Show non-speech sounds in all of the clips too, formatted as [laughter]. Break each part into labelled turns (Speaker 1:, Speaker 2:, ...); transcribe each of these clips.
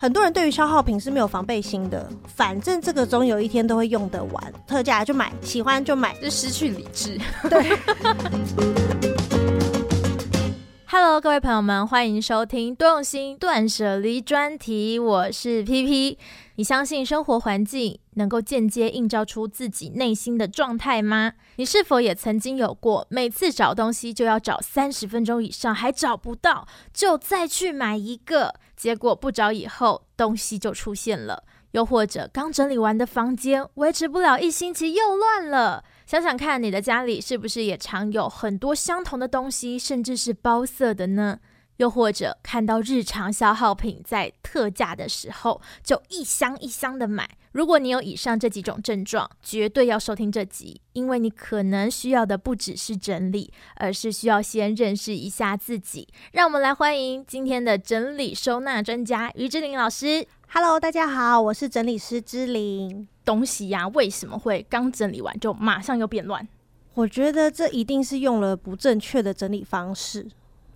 Speaker 1: 很多人对于消耗品是没有防备心的，反正这个总有一天都会用得完，特价就买，喜欢就买，
Speaker 2: 就失去理智。
Speaker 1: 对。[laughs]
Speaker 2: Hello，各位朋友们，欢迎收听多用心断舍离专题，我是 PP。你相信生活环境能够间接映照出自己内心的状态吗？你是否也曾经有过每次找东西就要找三十分钟以上，还找不到，就再去买一个，结果不找以后东西就出现了？又或者刚整理完的房间维持不了一星期又乱了？想想看，你的家里是不是也常有很多相同的东西，甚至是包色的呢？又或者看到日常消耗品在特价的时候，就一箱一箱的买。如果你有以上这几种症状，绝对要收听这集，因为你可能需要的不只是整理，而是需要先认识一下自己。让我们来欢迎今天的整理收纳专家于志玲老师。
Speaker 1: Hello，大家好，我是整理师之玲。
Speaker 2: 东西呀、啊，为什么会刚整理完就马上又变乱？
Speaker 1: 我觉得这一定是用了不正确的整理方式。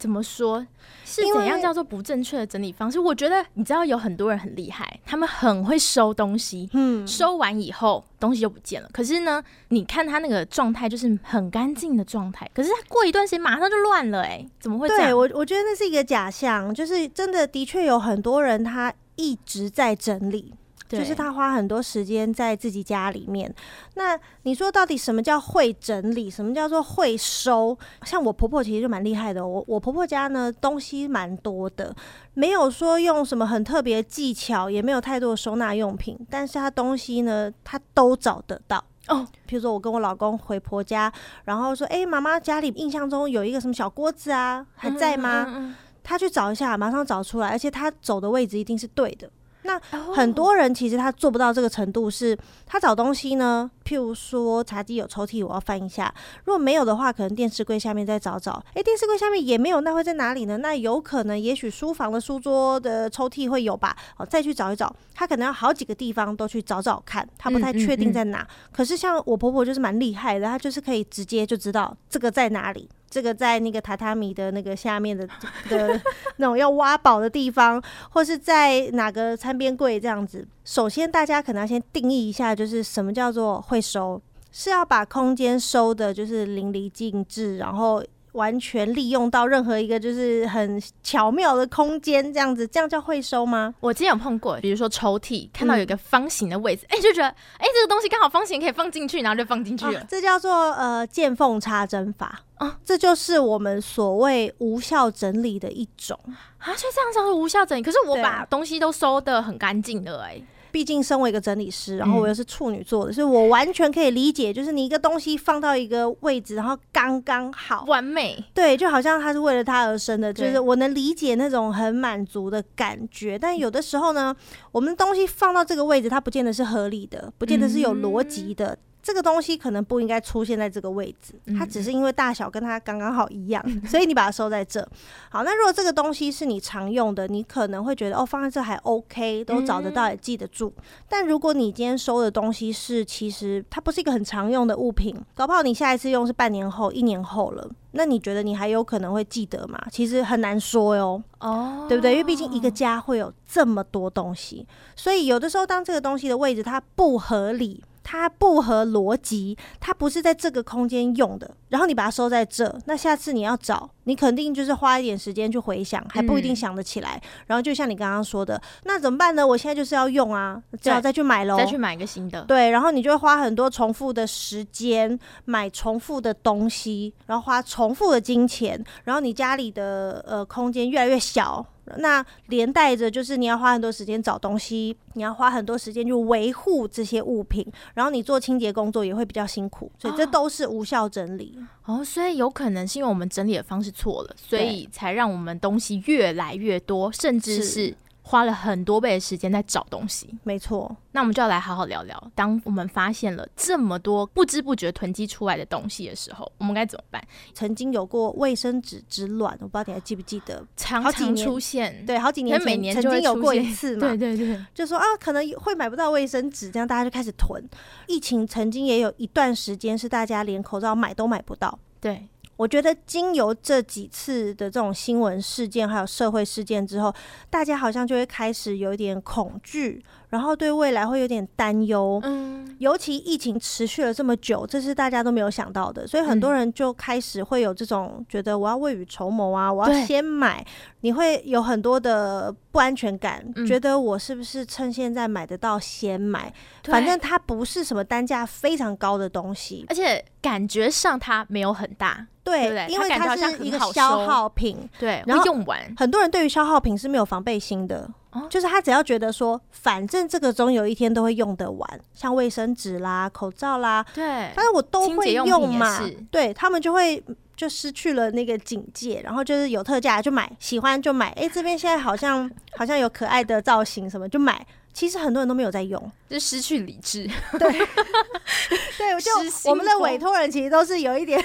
Speaker 2: 怎么说？是怎样叫做不正确的整理方式？我觉得你知道有很多人很厉害，他们很会收东西，嗯，收完以后东西就不见了。可是呢，你看他那个状态就是很干净的状态，可是他过一段时间马上就乱了，哎，怎么会这样？
Speaker 1: 对，我我觉得那是一个假象，就是真的的确有很多人他一直在整理。就是他花很多时间在自己家里面。那你说到底什么叫会整理？什么叫做会收？像我婆婆其实就蛮厉害的。我我婆婆家呢，东西蛮多的，没有说用什么很特别的技巧，也没有太多的收纳用品，但是她东西呢，她都找得到哦。比如说我跟我老公回婆家，然后说：“欸，妈妈家里印象中有一个什么小锅子啊，还在吗？”他去找一下，马上找出来，而且他走的位置一定是对的。那很多人其实他做不到这个程度，是他找东西呢，譬如说茶几有抽屉，我要翻一下，如果没有的话，可能电视柜下面再找找，诶，电视柜下面也没有，那会在哪里呢？那有可能，也许书房的书桌的抽屉会有吧，哦，再去找一找，他可能要好几个地方都去找找看，他不太确定在哪。可是像我婆婆就是蛮厉害的，她就是可以直接就知道这个在哪里。这个在那个榻榻米的那个下面的的那种要挖宝的地方，或是在哪个餐边柜这样子。首先，大家可能要先定义一下，就是什么叫做会收，是要把空间收的，就是淋漓尽致，然后。完全利用到任何一个就是很巧妙的空间，这样子，这样叫会收吗？
Speaker 2: 我之前有碰过，比如说抽屉，看到有一个方形的位置，哎、嗯欸，就觉得，哎、欸，这个东西刚好方形可以放进去，然后就放进去了。
Speaker 1: 啊、这叫做呃见缝插针法啊，这就是我们所谓无效整理的一种
Speaker 2: 啊。所以这样叫做无效整理，可是我把东西都收得很干净的、欸，哎。
Speaker 1: 毕竟身为一个整理师，然后我又是处女座的，所以我完全可以理解，就是你一个东西放到一个位置，然后刚刚好
Speaker 2: 完美，
Speaker 1: 对，就好像它是为了它而生的，就是我能理解那种很满足的感觉。但有的时候呢，我们的东西放到这个位置，它不见得是合理的，不见得是有逻辑的。这个东西可能不应该出现在这个位置，它只是因为大小跟它刚刚好一样，[laughs] 所以你把它收在这。好，那如果这个东西是你常用的，你可能会觉得哦，放在这还 OK，都找得到也记得住。但如果你今天收的东西是其实它不是一个很常用的物品，搞不好你下一次用是半年后、一年后了，那你觉得你还有可能会记得吗？其实很难说哟，哦，对不对？因为毕竟一个家会有这么多东西，所以有的时候当这个东西的位置它不合理。它不合逻辑，它不是在这个空间用的，然后你把它收在这，那下次你要找，你肯定就是花一点时间去回想，还不一定想得起来。嗯、然后就像你刚刚说的，那怎么办呢？我现在就是要用啊，只好再去买喽，
Speaker 2: 再去买一个新的。
Speaker 1: 对，然后你就会花很多重复的时间买重复的东西，然后花重复的金钱，然后你家里的呃空间越来越小。那连带着就是你要花很多时间找东西，你要花很多时间去维护这些物品，然后你做清洁工作也会比较辛苦，所以这都是无效整理。
Speaker 2: 哦，哦，所以有可能是因为我们整理的方式错了，所以才让我们东西越来越多，甚至是。花了很多倍的时间在找东西，
Speaker 1: 没错。
Speaker 2: 那我们就要来好好聊聊，当我们发现了这么多不知不觉囤积出来的东西的时候，我们该怎么办？
Speaker 1: 曾经有过卫生纸之乱，我不知道你还记不记得？
Speaker 2: 常常出现，
Speaker 1: 对，好几年前每年曾经有过一次嘛，
Speaker 2: 对对对，
Speaker 1: 就说啊，可能会买不到卫生纸，这样大家就开始囤。疫情曾经也有一段时间是大家连口罩买都买不到，
Speaker 2: 对。
Speaker 1: 我觉得经由这几次的这种新闻事件，还有社会事件之后，大家好像就会开始有一点恐惧。然后对未来会有点担忧，嗯，尤其疫情持续了这么久，这是大家都没有想到的，所以很多人就开始会有这种觉得我要未雨绸缪啊，我要先买，你会有很多的不安全感，觉得我是不是趁现在买得到先买？反正它不是什么单价非常高的东西，
Speaker 2: 而且感觉上它没有很大，
Speaker 1: 对，因为它是一个消耗品，
Speaker 2: 对，然后用完，
Speaker 1: 很多人对于消耗品是没有防备心的。就是他只要觉得说，反正这个总有一天都会用得完，像卫生纸啦、口罩啦，
Speaker 2: 对，
Speaker 1: 反正我都会用嘛。对，他们就会就失去了那个警戒，然后就是有特价就买，喜欢就买。哎、欸，这边现在好像 [laughs] 好像有可爱的造型什么就买。其实很多人都没有在用，
Speaker 2: 就失去理智。
Speaker 1: 对，[laughs] 对，就我们的委托人其实都是有一点。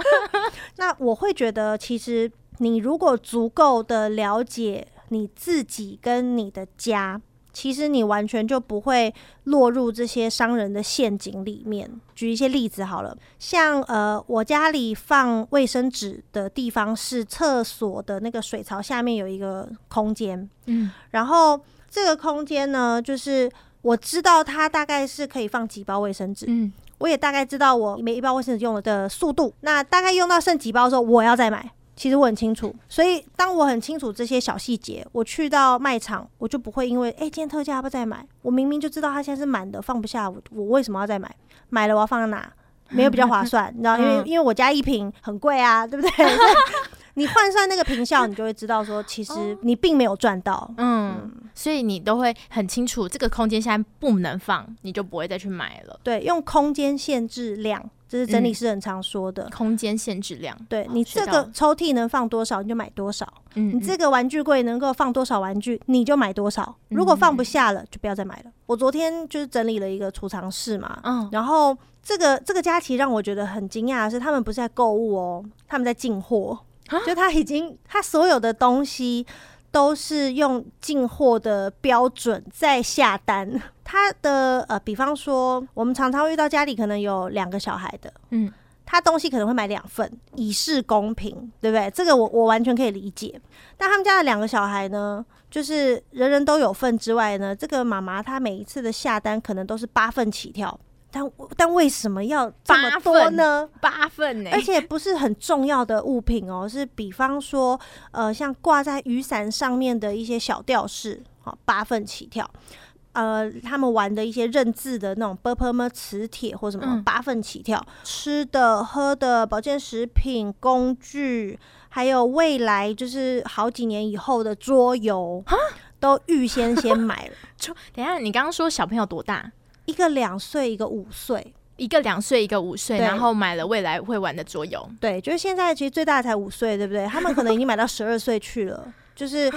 Speaker 1: [laughs] 那我会觉得，其实你如果足够的了解。你自己跟你的家，其实你完全就不会落入这些商人的陷阱里面。举一些例子好了，像呃，我家里放卫生纸的地方是厕所的那个水槽下面有一个空间，嗯，然后这个空间呢，就是我知道它大概是可以放几包卫生纸，嗯，我也大概知道我每一包卫生纸用了的速度，那大概用到剩几包的时候，我要再买。其实我很清楚，所以当我很清楚这些小细节，我去到卖场，我就不会因为哎、欸，今天特价要不要再买？我明明就知道它现在是满的，放不下，我我为什么要再买？买了我要放在哪？[laughs] 没有比较划算，你知道？因为因为我家一瓶很贵啊，对不对？你换算那个平效，你就会知道说，其实 [laughs] 你并没有赚到。嗯，嗯，
Speaker 2: 所以你都会很清楚这个空间现在不能放，你就不会再去买了。
Speaker 1: 对，用空间限制量。这是整理师很常说的，
Speaker 2: 嗯、空间限制量。
Speaker 1: 对，你这个抽屉能放多少，你就买多少。嗯，你这个玩具柜能够放多少玩具，你就买多少。如果放不下了，就不要再买了。我昨天就是整理了一个储藏室嘛，嗯，然后这个这个佳琪让我觉得很惊讶的是，他们不是在购物哦，他们在进货，就他已经他所有的东西。都是用进货的标准在下单。[laughs] 他的呃，比方说，我们常常会遇到家里可能有两个小孩的，嗯，他东西可能会买两份，以示公平，对不对？这个我我完全可以理解。但他们家的两个小孩呢，就是人人都有份之外呢，这个妈妈她每一次的下单可能都是八份起跳。但但为什么要这么多呢？
Speaker 2: 八份呢？
Speaker 1: 而且不是很重要的物品哦是比方说呃像挂在雨伞上面的一些小吊饰好八份起跳。呃他们玩的一些认字的那种波泼么磁铁或什么八份起跳。吃的喝的保健食品工具还有未来就是好几年以后的桌游都预先先买了。[laughs]
Speaker 2: 就等下你刚刚说小朋友多大？
Speaker 1: 一个两岁，一个五岁，
Speaker 2: 一个两岁，一个五岁，然后买了未来会玩的桌游。
Speaker 1: 对，就是现在其实最大的才五岁，对不对？他们可能已经买到十二岁去了，就是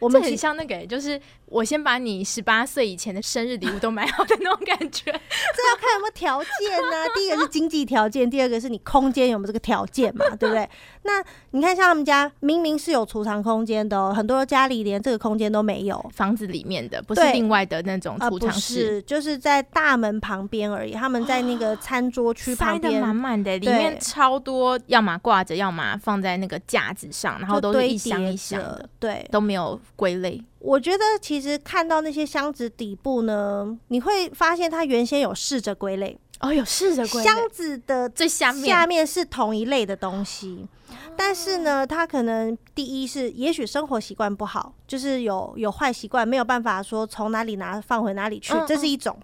Speaker 1: 我们
Speaker 2: 很像那个，就是。我先把你十八岁以前的生日礼物都买好的那种感觉，[laughs] 这
Speaker 1: 要看有没有条件呢？第一个是经济条件，第二个是你空间有没有这个条件嘛，对不对？那你看，像他们家明明是有储藏空间的哦，很多家里连这个空间都没有，
Speaker 2: 房子里面的不是另外的那种储藏室，
Speaker 1: 是就是在大门旁边而已。他们在那个餐桌区旁边，
Speaker 2: 满满的，里面超多，要么挂着，要么放在那个架子上，然后都是一箱一箱的，
Speaker 1: 对，
Speaker 2: 都没有归类。
Speaker 1: 我觉得其实看到那些箱子底部呢，你会发现它原先有试着归类
Speaker 2: 哦，有试着归类。
Speaker 1: 箱子的最下面下面是同一类的东西，但是呢，它可能第一是也许生活习惯不好，就是有有坏习惯，没有办法说从哪里拿放回哪里去，这是一种。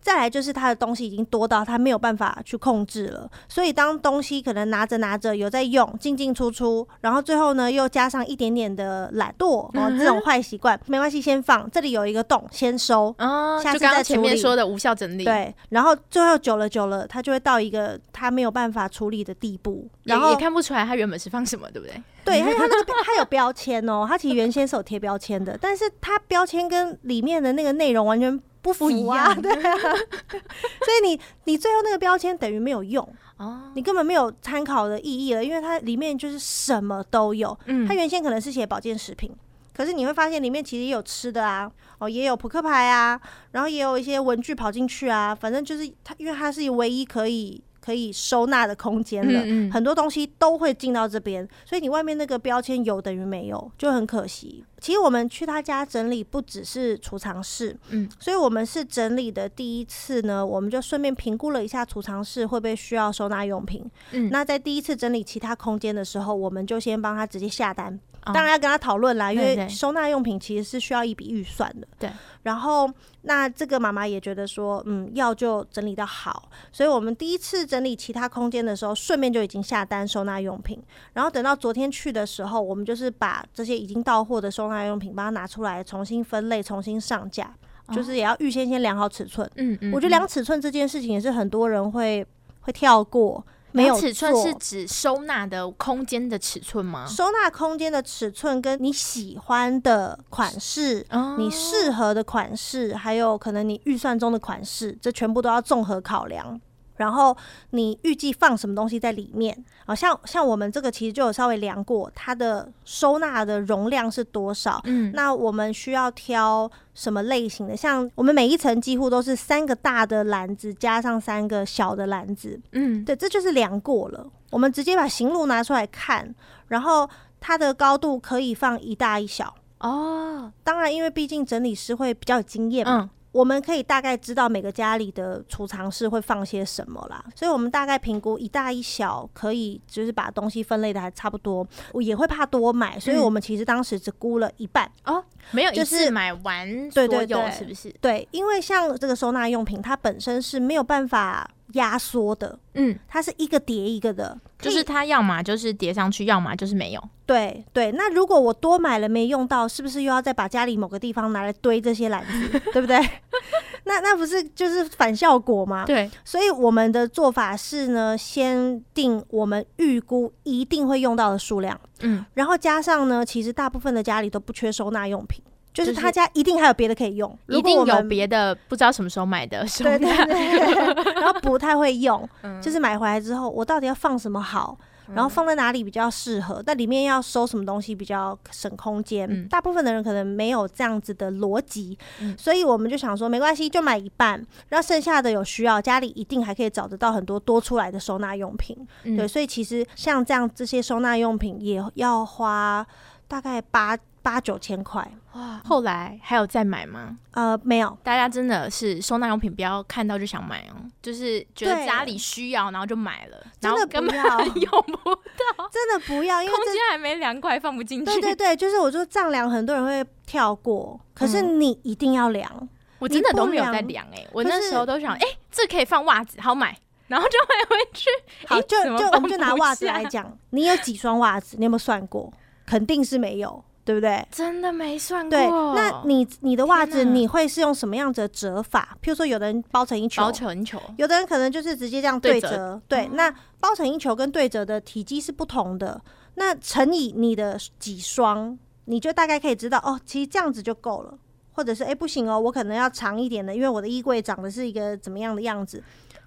Speaker 1: 再来就是他的东西已经多到他没有办法去控制了，所以当东西可能拿着拿着有在用进进出出，然后最后呢又加上一点点的懒惰哦，这种坏习惯没关系，先放这里有一个洞先收
Speaker 2: 哦，下次再处理。就刚刚前面说的无效整理，
Speaker 1: 对，然后最后久了久了，他就会到一个他没有办法处理的地步，然后
Speaker 2: 也，也看不出来他原本是放什么，对不对？
Speaker 1: 对，因为他那个他有标签哦，他其实原先是有贴标签的，但是他标签跟里面的那个内容完全。不符啊，对啊，[laughs] 所以你你最后那个标签等于没有用。哦，你根本没有参考的意义了，因为它里面就是什么都有。嗯，它原先可能是写保健食品，可是你会发现里面其实也有吃的啊，哦，也有扑克牌啊，然后也有一些文具跑进去啊，反正就是它，因为它是唯一可以。可以收纳的空间了，嗯嗯，很多东西都会进到这边，所以你外面那个标签有等于没有，就很可惜。其实我们去他家整理，不只是储藏室，嗯，所以我们是整理的第一次呢，我们就顺便评估了一下储藏室会不会需要收纳用品，嗯，那在第一次整理其他空间的时候，我们就先帮他直接下单。当然要跟他讨论啦，因为收纳用品其实是需要一笔预算的。对，然后那这个妈妈也觉得说，嗯，要就整理的好，所以我们第一次整理其他空间的时候，顺便就已经下单收纳用品。然后等到昨天去的时候，我们就是把这些已经到货的收纳用品，把它拿出来重新分类、重新上架，就是也要预先先量好尺寸。嗯嗯，我觉得量尺寸这件事情也是很多人会会跳过。没有
Speaker 2: 尺寸是指收纳的空间的尺寸吗？
Speaker 1: 收纳空间的尺寸跟你喜欢的款式、哦、你适合的款式，还有可能你预算中的款式，这全部都要综合考量。然后你预计放什么东西在里面？好像像我们这个其实就有稍微量过，它的收纳的容量是多少？嗯，那我们需要挑什么类型的？像我们每一层几乎都是三个大的篮子加上三个小的篮子。嗯，对，这就是量过了。我们直接把行路拿出来看，然后它的高度可以放一大一小。哦，当然，因为毕竟整理师会比较有经验嘛。嗯我们可以大概知道每个家里的储藏室会放些什么啦，所以我们大概评估一大一小，可以就是把东西分类的还差不多。我也会怕多买，所以我们其实当时只估了一半哦，
Speaker 2: 没有一次买完所有，对对对，是不是？
Speaker 1: 对，因为像这个收纳用品，它本身是没有办法。压缩的，嗯，它是一个叠一个的，
Speaker 2: 就是它要么就是叠上去，要么就是没有。
Speaker 1: 对对，那如果我多买了没用到，是不是又要再把家里某个地方拿来堆这些篮子，[laughs] 对不对？[laughs] 那那不是就是反效果吗？对，所以我们的做法是呢，先定我们预估一定会用到的数量，嗯，然后加上呢，其实大部分的家里都不缺收纳用品。就是他家一定还有别的可以用，
Speaker 2: 一定有别的不知道什么时候买的，
Speaker 1: 对对 [laughs] 对，然后不太会用，[laughs] 就是买回来之后我到底要放什么好，然后放在哪里比较适合，但里面要收什么东西比较省空间，大部分的人可能没有这样子的逻辑，所以我们就想说没关系，就买一半，然后剩下的有需要家里一定还可以找得到很多多出来的收纳用品，对，所以其实像这样这些收纳用品也要花大概八。八九千块
Speaker 2: 哇！后来还有再买吗？
Speaker 1: 呃，没有。
Speaker 2: 大家真的是收纳用品，不要看到就想买哦，就是觉得家里需要，然后就买了，然后根本 [laughs] 用不到，
Speaker 1: 真的不要，因为
Speaker 2: 空间还没量过，放不进去。
Speaker 1: 对对对，就是我说丈量，很多人会跳过，可是你一定要量。
Speaker 2: 我真的都没有在量哎，我那时候都想，哎，这可以放袜子，好买，然后就买回去。
Speaker 1: 好，就就我们就拿袜子来讲，你有几双袜子？你有没有算过？肯定是没有。对不对？
Speaker 2: 真的没算过。
Speaker 1: 对，那你你的袜子你会是用什么样子的折法？譬如说，有的人包成一球，
Speaker 2: 包成一球；
Speaker 1: 有的人可能就是直接这样对折。对，对，那包成一球跟对折的体积是不同的。那乘以你的几双，你就大概可以知道哦，其实这样子就够了。或者是哎，不行哦，我可能要长一点的，因为我的衣柜长的是一个怎么样的样子。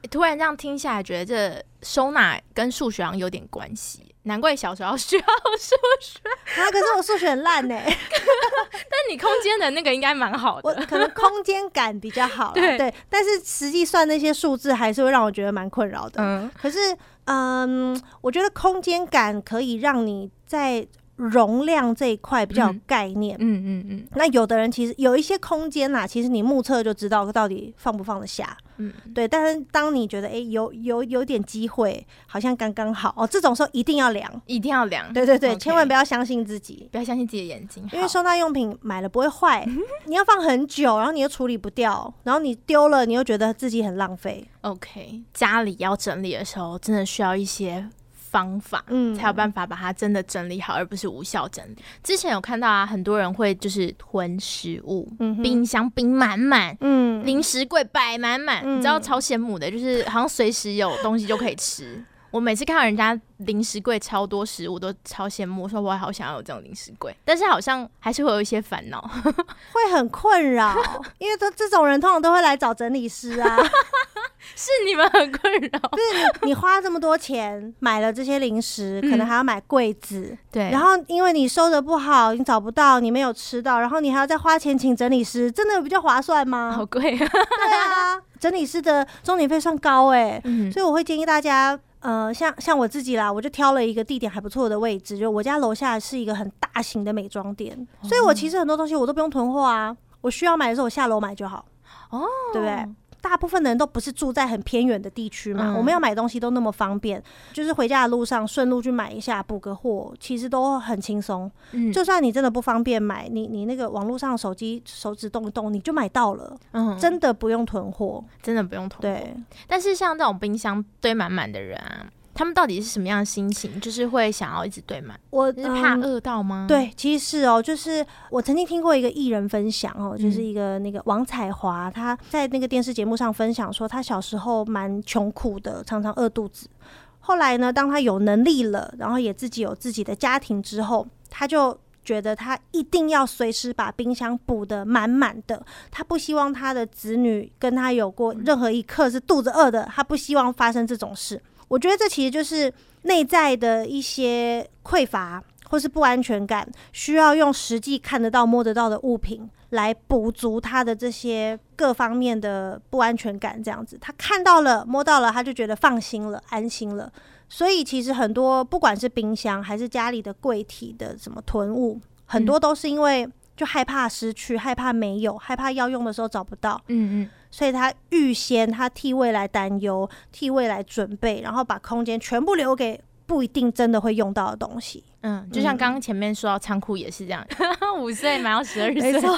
Speaker 2: 突然这样听下来，觉得这收纳跟数学好像有点关系。难怪小时候需要数学
Speaker 1: 啊！可是我数学很烂呢。[laughs]
Speaker 2: 但你空间的那个应该蛮好的，
Speaker 1: 我可能空间感比较好。[laughs] 对对，但是实际算那些数字还是会让我觉得蛮困扰的。嗯，可是嗯，我觉得空间感可以让你在。容量这一块比较有概念，嗯嗯嗯，嗯。那有的人其实有一些空间呐，其实你目测就知道到底放不放得下，嗯，对。但是当你觉得哎、欸、有有有点机会，好像刚刚好哦，这种时候一定要量，
Speaker 2: 一定要量，
Speaker 1: 对对对，Okay 千万不要相信自己，
Speaker 2: 不要相信自己的眼睛，
Speaker 1: 因为收纳用品买了不会坏，[laughs] 你要放很久，然后你又处理不掉，然后你丢了，你又觉得自己很浪费。
Speaker 2: OK，家里要整理的时候，真的需要一些。方法，嗯，才有办法把它真的整理好，而不是无效整理。之前有看到啊，很多人会就是囤食物，嗯，冰箱冰满满，嗯，零食柜摆满满，嗯，你知道超羡慕的，就是好像随时有东西就可以吃。我每次看到人家零食柜超多食物，都超羡慕，说我好想要有这种零食柜，但是好像还是会有一些烦恼，[laughs]
Speaker 1: 会很困扰，[laughs] 因为这这种人通常都会来找整理师啊。[laughs]
Speaker 2: 是你们很困扰，
Speaker 1: 就是你你花这么多钱买了这些零食，可能还要买柜子，对，然后因为你收的不好，你找不到，你没有吃到，然后你还要再花钱请整理师，真的比较划算吗？
Speaker 2: 好贵啊！
Speaker 1: 对啊。整理师的钟点费算高哎、欸，
Speaker 2: 嗯、
Speaker 1: 所以我会建议大家，呃，像像我自己啦，我就挑了一个地点还不错的位置，就我家楼下是一个很大型的美妆店，哦、所以我其实很多东西我都不用囤货啊，我需要买的时候我下楼买就好，
Speaker 2: 哦，
Speaker 1: 对不对？大部分的人都不是住在很偏远的地区嘛，嗯、我们要买东西都那么方便，就是回家的路上顺路去买一下补个货，其实都很轻松。嗯，就算你真的不方便买，你你那个网络上手机手指动一动，你就买到了。嗯，真的不用囤货，
Speaker 2: 真的不用囤货。
Speaker 1: 对，
Speaker 2: 但是像这种冰箱堆满满的人啊。他们到底是什么样的心情？就是会想要一直对满，
Speaker 1: 我
Speaker 2: 是怕饿到吗？
Speaker 1: 嗯？对，其实是哦，就是我曾经听过一个艺人分享哦，就是一个那个王彩华，他在那个电视节目上分享说，他小时候蛮穷苦的，常常饿肚子。后来呢，当他有能力了，然后也自己有自己的家庭之后，他就觉得他一定要随时把冰箱补得满满的。他不希望他的子女跟他有过任何一刻是肚子饿的，他不希望发生这种事。我觉得这其实就是内在的一些匮乏或是不安全感，需要用实际看得到、摸得到的物品来补足他的这些各方面的不安全感。这样子，他看到了、摸到了，他就觉得放心了、安心了。所以，其实很多不管是冰箱还是家里的柜体的什么囤物，很多都是因为就害怕失去、害怕没有、害怕要用的时候找不到。嗯嗯。所以他预先，他替未来担忧，替未来准备，然后把空间全部留给不一定真的会用到的东西。
Speaker 2: 嗯，就像刚刚前面说到仓库也是这样，五岁买到十二岁，
Speaker 1: 没错，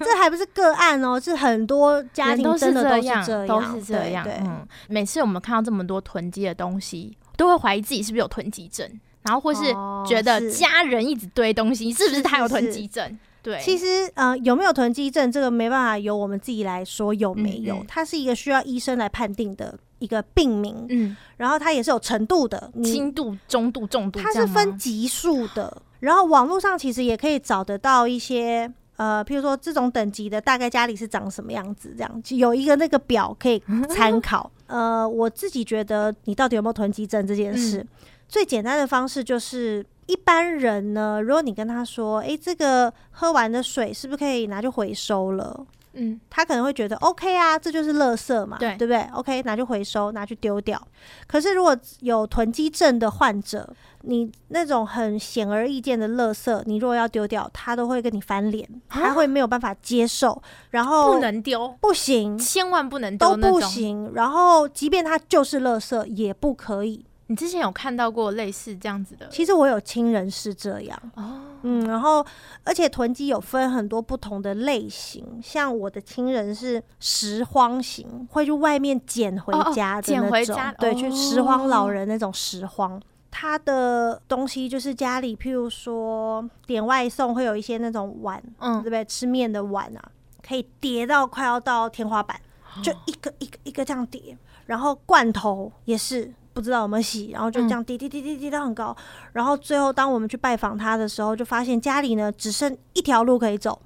Speaker 1: 这还不是个案哦，是很多家庭真的都是这样，
Speaker 2: 都是这样。嗯，每次我们看到这么多囤积的东西，都会怀疑自己是不是有囤积症，然后或是觉得家人一直堆东西，是不是他有囤积症？对，
Speaker 1: 其实呃，有没有囤积症，这个没办法由我们自己来说有没有，嗯嗯、它是一个需要医生来判定的一个病名。嗯，然后它也是有程度的，
Speaker 2: 轻度、中度、重度，
Speaker 1: 它是分级数的。然后网络上其实也可以找得到一些呃，譬如说这种等级的，大概家里是长什么样子，这样有一个那个表可以参 [laughs] 考。呃，我自己觉得你到底有没有囤积症这件事，嗯、最简单的方式就是。一般人呢，如果你跟他说：“诶，这个喝完的水是不是可以拿去回收了？”嗯，他可能会觉得 “OK 啊，这就是垃圾嘛，对，对不对？OK，拿去回收，拿去丢掉。”可是如果有囤积症的患者，你那种很显而易见的垃圾，你如果要丢掉，他都会跟你翻脸，他会没有办法接受，然后
Speaker 2: 不能丢，
Speaker 1: 不行，
Speaker 2: 千万不能丢，
Speaker 1: 都不行。然后，即便他就是垃圾，也不可以。
Speaker 2: 你之前有看到过类似这样子的？
Speaker 1: 其实我有亲人是这样哦，嗯，然后而且囤积有分很多不同的类型，像我的亲人是拾荒型，会去外面捡回家的那种，捡回家，对，去拾荒老人那种拾荒，他的东西就是家里，譬如说点外送会有一些那种碗，嗯，对不对？吃面的碗啊，可以叠到快要到天花板，就一个一个一个这样叠，然后罐头也是。不知道有没有洗，然后就这样滴滴滴滴滴到很高，嗯、然后最后当我们去拜访他的时候，就发现家里呢只剩一条路可以走，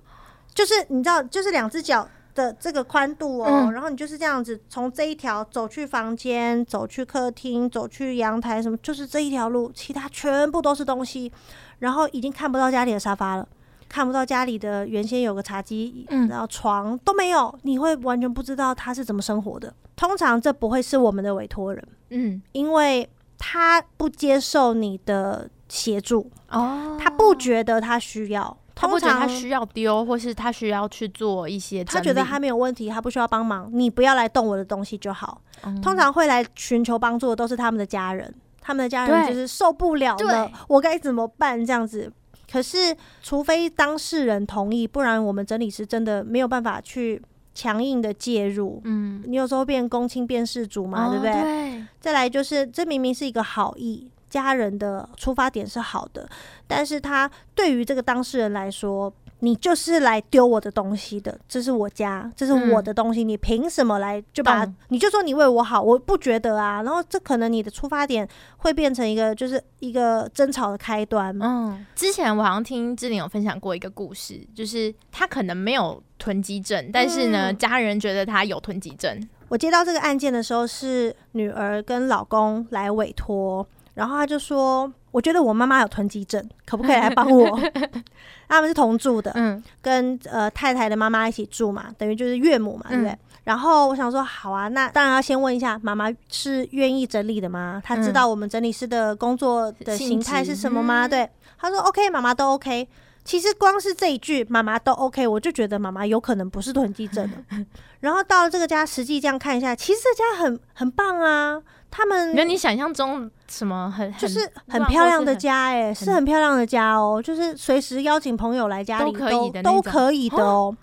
Speaker 1: 就是你知道，就是两只脚的这个宽度哦，嗯、然后你就是这样子从这一条走去房间，走去客厅，走去阳台，什么就是这一条路，其他全部都是东西，然后已经看不到家里的沙发了。看不到家里的原先有个茶几，嗯、然后床都没有，你会完全不知道他是怎么生活的。通常这不会是我们的委托人，嗯，因为他不接受你的协助哦，他不觉得他需要，
Speaker 2: 他不觉得他需要丢，或是他需要去做一些，
Speaker 1: 他觉得他没有问题，他不需要帮忙，你不要来动我的东西就好。嗯、通常会来寻求帮助的都是他们的家人，他们的家人就是受不了了，我该怎么办？这样子。可是，除非当事人同意，不然我们整理师真的没有办法去强硬的介入。嗯，你有时候变公亲变事主嘛，哦、对不对？对。再来就是，这明明是一个好意，家人的出发点是好的，但是他对于这个当事人来说。你就是来丢我的东西的，这是我家，这是我的东西，嗯、你凭什么来就把？你就说你为我好，我不觉得啊。然后这可能你的出发点会变成一个，就是一个争吵的开端。
Speaker 2: 嗯，之前我好像听志玲有分享过一个故事，就是他可能没有囤积症，但是呢，嗯、家人觉得他有囤积症。
Speaker 1: 我接到这个案件的时候，是女儿跟老公来委托，然后他就说。我觉得我妈妈有囤积症，可不可以来帮我？[laughs] 他们是同住的，嗯，跟呃太太的妈妈一起住嘛，等于就是岳母嘛，对不对？嗯、然后我想说，好啊，那当然要先问一下妈妈是愿意整理的吗？她知道我们整理师的工作的形态是什么吗？嗯、对，她说 OK，妈妈都 OK。其实光是这一句妈妈都 OK，我就觉得妈妈有可能不是囤积症的。[laughs] 然后到了这个家，实际这样看一下，其实这家很很棒啊。他们
Speaker 2: 没有你想象中什么很
Speaker 1: 就是很漂亮的家哎、欸，是很漂亮的家哦、喔，就是随时邀请朋友来家里都可以的，都可以的哦、喔。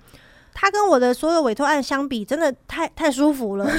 Speaker 1: 他跟我的所有委托案相比，真的太太舒服了。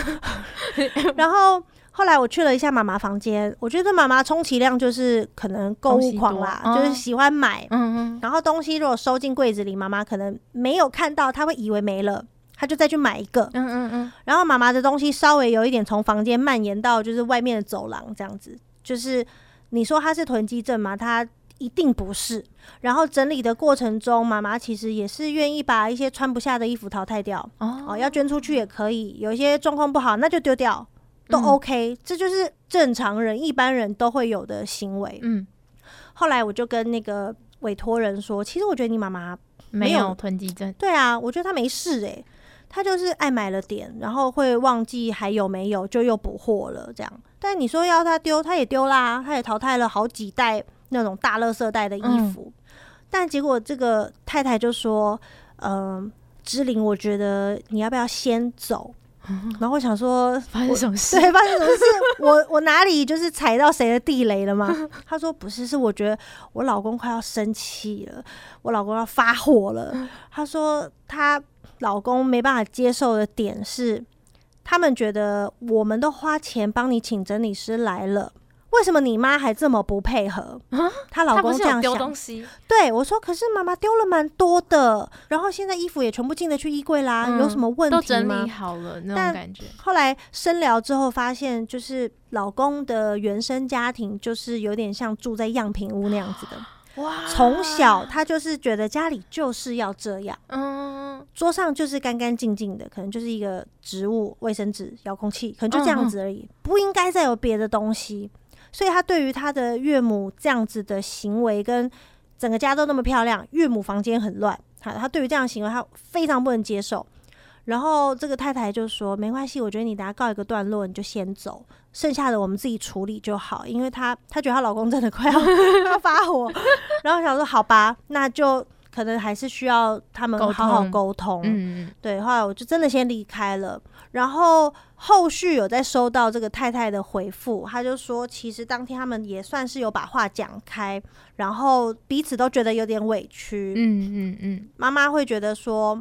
Speaker 1: [laughs] 然后后来我去了一下妈妈房间，我觉得妈妈充其量就是可能购物狂啦，就是喜欢买，嗯嗯。然后东西如果收进柜子里，妈妈可能没有看到，她会以为没了。他就再去买一个，嗯嗯嗯，然后妈妈的东西稍微有一点从房间蔓延到就是外面的走廊这样子，就是你说他是囤积症吗？他一定不是。然后整理的过程中，妈妈其实也是愿意把一些穿不下的衣服淘汰掉，哦，哦，要捐出去也可以。有一些状况不好，那就丢掉，都 OK，嗯，这就是正常人一般人都会有的行为。嗯，后来我就跟那个委托人说，其实我觉得你妈妈没有，
Speaker 2: 囤积症，
Speaker 1: 对啊，我觉得她没事诶、欸。他就是爱买了点，然后会忘记还有没有，就又补货了这样。但你说要他丢，他也丢啦，他也淘汰了好几袋那种大垃圾袋的衣服。嗯、但结果这个太太就说：“嗯、呃，芝玲，我觉得你要不要先走？”嗯、[laughs] 然后我想说，[laughs]
Speaker 2: 发生什么事？
Speaker 1: 对，发生什么事？我我哪里就是踩到谁的地雷了吗？[laughs] 他说：“不是，是我觉得我老公快要生气了，我老公要发火了。”他说他。老公没办法接受的点是，他们觉得我们都花钱帮你请整理师来了，为什么你妈还这么不配合？她老公这样想。
Speaker 2: 丢东西。
Speaker 1: 对，我说，可是妈妈丢了蛮多的，然后现在衣服也全部进得去衣柜啦，嗯、有什么问题吗？
Speaker 2: 都整理好了那种感觉。
Speaker 1: 后来深聊之后发现，就是老公的原生家庭就是有点像住在样品屋那样子的。哇！从小他就是觉得家里就是要这样，嗯，桌上就是干干净净的，可能就是一个植物、卫生纸、遥控器，可能就这样子而已，不应该再有别的东西。所以他对于他的岳母这样子的行为，跟整个家都那么漂亮，岳母房间很乱，他他对于这样的行为他非常不能接受。然后这个太太就说：“没关系，我觉得你等下告一个段落，你就先走，剩下的我们自己处理就好。”因为她她觉得她老公真的快要 [laughs] 要发火，然后想说：“好吧，那就可能还是需要他们好好沟通。”嗯，对。后来我就真的先离开了。然后后续有在收到这个太太的回复，她就说：“其实当天他们也算是有把话讲开，然后彼此都觉得有点委屈。”嗯嗯嗯，妈妈会觉得说。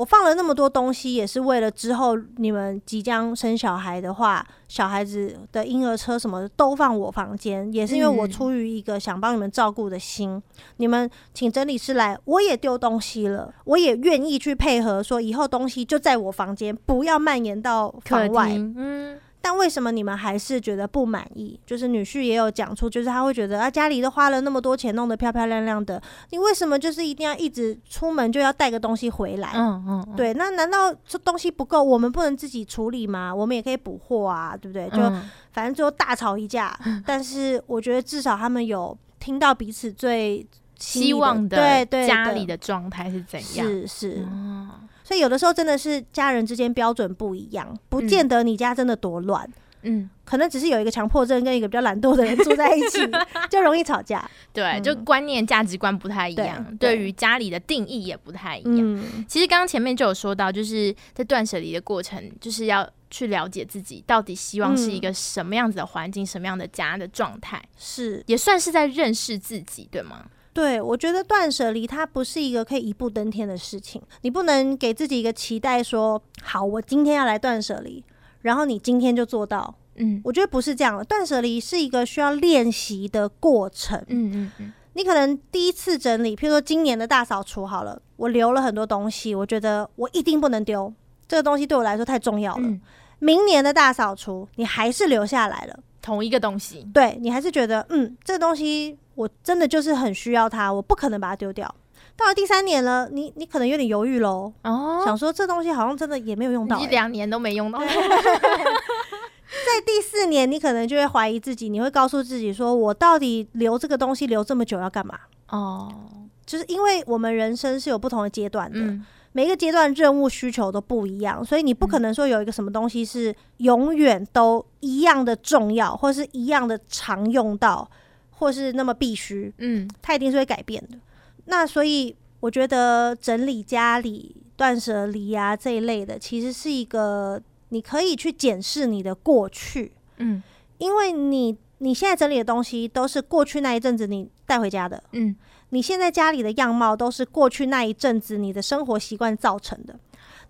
Speaker 1: 我放了那么多东西，也是为了之后你们即将生小孩的话，小孩子的婴儿车什么的都放我房间，也是因为我出于一个想帮你们照顾的心。嗯、你们请整理师来，我也丢东西了，我也愿意去配合，说以后东西就在我房间，不要蔓延到房外。嗯。但为什么你们还是觉得不满意？就是女婿也有讲出，就是他会觉得啊，家里都花了那么多钱，弄得漂漂亮亮的，你为什么就是一定要一直出门就要带个东西回来？嗯嗯，嗯对，那难道这东西不够，我们不能自己处理吗？我们也可以补货啊，对不对？就反正最后大吵一架，嗯、[laughs] 但是我觉得至少他们有听到彼此最
Speaker 2: 希望的
Speaker 1: 对对
Speaker 2: 家里的状态是怎样？
Speaker 1: 是是。嗯所以有的时候真的是家人之间标准不一样，不见得你家真的多乱，嗯，可能只是有一个强迫症跟一个比较懒惰的人住在一起，[laughs] 就容易吵架。
Speaker 2: 对，嗯、就观念、价值观不太一样，对于家里的定义也不太一样。嗯、其实刚刚前面就有说到，就是在断舍离的过程，就是要去了解自己到底希望是一个什么样子的环境、嗯、什么样的家的状态，是也算是在认识自己，对吗？
Speaker 1: 对，我觉得断舍离它不是一个可以一步登天的事情，你不能给自己一个期待说，好，我今天要来断舍离，然后你今天就做到。嗯，我觉得不是这样的，断舍离是一个需要练习的过程。嗯嗯嗯，你可能第一次整理，譬如说今年的大扫除好了，我留了很多东西，我觉得我一定不能丢，这个东西对我来说太重要了。嗯，明年的大扫除，你还是留下来了。
Speaker 2: 同一个东西，
Speaker 1: 对，你还是觉得，嗯，这个东西我真的就是很需要它，我不可能把它丢掉。到了第三年了，你你可能有点犹豫喽，哦，想说这东西好像真的也没有用到，
Speaker 2: 一两年都没用到。[laughs]
Speaker 1: 在第四年，你可能就会怀疑自己，你会告诉自己说：“我到底留这个东西留这么久要干嘛？”哦，就是因为我们人生是有不同的阶段的，嗯、每一个阶段任务需求都不一样，所以你不可能说有一个什么东西是永远都一样的重要，或是一样的常用到，或是那么必须。嗯，它一定是会改变的。那所以我觉得整理家里、断舍离啊这一类的，其实是一个。你可以去检视你的过去，嗯，因为你你现在整理的东西都是过去那一阵子你带回家的，嗯，你现在家里的样貌都是过去那一阵子你的生活习惯造成的。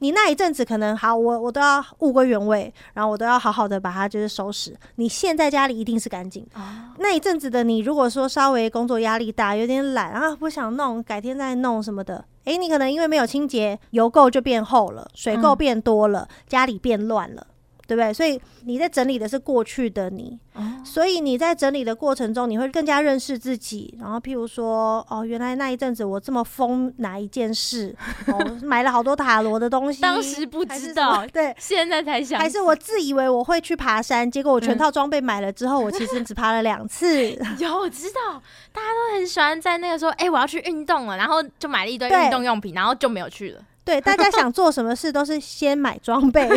Speaker 1: 你那一阵子可能好，我我都要物归原位，然后我都要好好的把它就是收拾。你现在家里一定是干净，哦、那一阵子的你如果说稍微工作压力大，有点懒啊，不想弄，改天再弄什么的。诶，你可能因为没有清洁，油垢就变厚了，水垢变多了，嗯、家里变乱了。对不对？所以你在整理的是过去的你，哦、所以你在整理的过程中，你会更加认识自己。然后，譬如说，哦，原来那一阵子我这么疯哪一件事，哦，买了好多塔罗的东西，[laughs]
Speaker 2: 当时不知道，对，现在才想，
Speaker 1: 还是我自以为我会去爬山，结果我全套装备买了之后，嗯、我其实只爬了两次。[laughs]
Speaker 2: 有，我知道，大家都很喜欢在那个时候，哎，我要去运动了，然后就买了一堆运动用品，然后就没有去了。
Speaker 1: 对，大家想做什么事都是先买装备，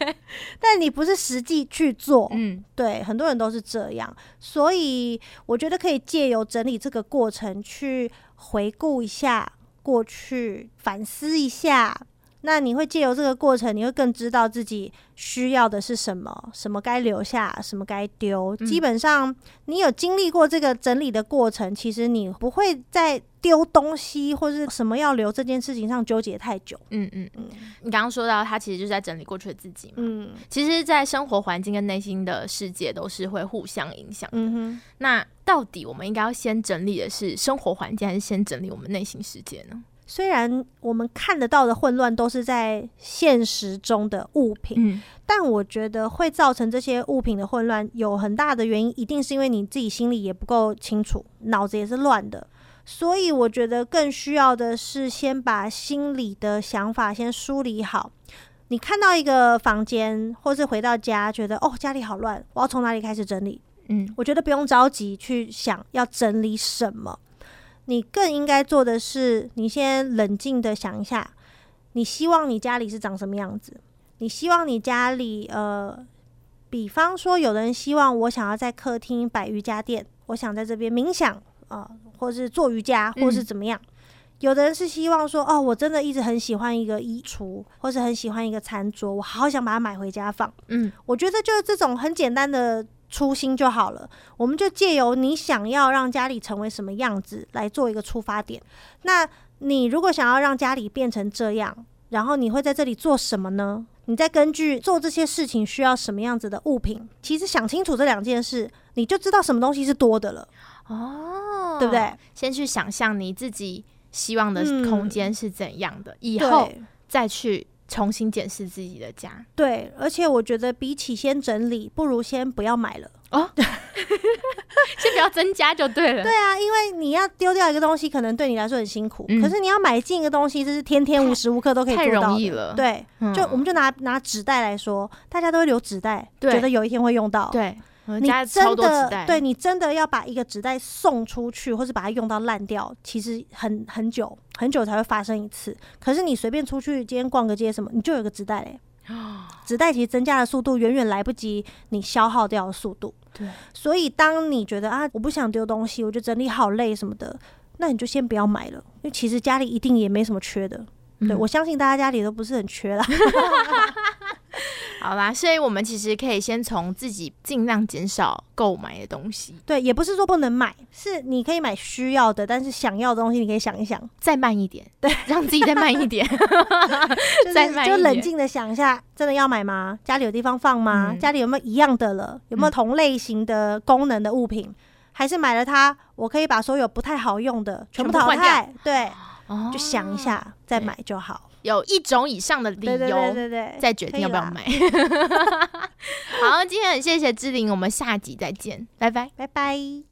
Speaker 1: [laughs] 但你不是实际去做。嗯，对，很多人都是这样，所以我觉得可以借由整理这个过程去回顾一下过去，反思一下。那你会借由这个过程，你会更知道自己需要的是什么，什么该留下，什么该丢。嗯、基本上，你有经历过这个整理的过程，其实你不会在丢东西或是什么要留这件事情上纠结太久。嗯嗯嗯。
Speaker 2: 你刚刚说到，他其实就是在整理过去的自己嘛。嗯。其实，在生活环境跟内心的世界都是会互相影响。嗯哼。那到底我们应该要先整理的是生活环境，还是先整理我们内心世界呢？
Speaker 1: 虽然我们看得到的混乱都是在现实中的物品，嗯，但我觉得会造成这些物品的混乱，有很大的原因，一定是因为你自己心里也不够清楚，脑子也是乱的。所以我觉得更需要的是先把心里的想法先梳理好。你看到一个房间，或是回到家，觉得哦，家里好乱，我要从哪里开始整理？嗯，我觉得不用着急去想要整理什么。你更应该做的是，你先冷静的想一下，你希望你家里是长什么样子？你希望你家里，呃，比方说，有的人希望我想要在客厅摆瑜伽垫，我想在这边冥想啊，呃，或是做瑜伽，或是怎么样。嗯。有的人是希望说，哦，我真的一直很喜欢一个衣橱，或是很喜欢一个餐桌，我好想把它买回家放。嗯，我觉得就是这种很简单的。初心就好了，我们就借由你想要让家里成为什么样子来做一个出发点。那你如果想要让家里变成这样，然后你会在这里做什么呢？你再根据做这些事情需要什么样子的物品，其实想清楚这两件事，你就知道什么东西是多的了。哦，对不对？
Speaker 2: 先去想象你自己希望的空间是怎样的，嗯、以后再去。重新检视自己的家，
Speaker 1: 对，而且我觉得比起先整理，不如先不要买了哦，[laughs]
Speaker 2: 先不要增加就对了。
Speaker 1: 对啊，因为你要丢掉一个东西，可能对你来说很辛苦，嗯、可是你要买进一个东西，这是天天无时无刻都可以做到的，太容易了。对，就我们就拿拿纸袋来说，大家都会留纸袋，觉得有一天会用到。对。你真的对你真的要把一个纸袋送出去，或是把它用到烂掉，其实很很久很久才会发生一次。可是你随便出去，今天逛个街什么，你就有个纸袋嘞。纸袋其实增加的速度远远来不及你消耗掉的速度。对，所以当你觉得啊，我不想丢东西，我觉得整理好累什么的，那你就先不要买了，因为其实家里一定也没什么缺的。对，嗯、我相信大家家里都不是很缺啦。[laughs] [laughs]
Speaker 2: 好啦，所以我们其实可以先从自己尽量减少购买的东西。
Speaker 1: 对，也不是说不能买，是你可以买需要的，但是想要的东西你可以想一想，
Speaker 2: 再慢一点，对，让自己再慢一点，[laughs]
Speaker 1: 再慢一点，就冷静的想一下，真的要买吗？家里有地方放吗？嗯、家里有没有一样的了？有没有同类型的功能的物品？嗯、还是买了它，我可以把所有不太好用的全部淘汰？对，哦、就想一下再买就好。
Speaker 2: 有一种以上的理由，再决定要不要买。[laughs] 好，今天很谢谢志玲，我们下集再见，拜拜，
Speaker 1: 拜拜。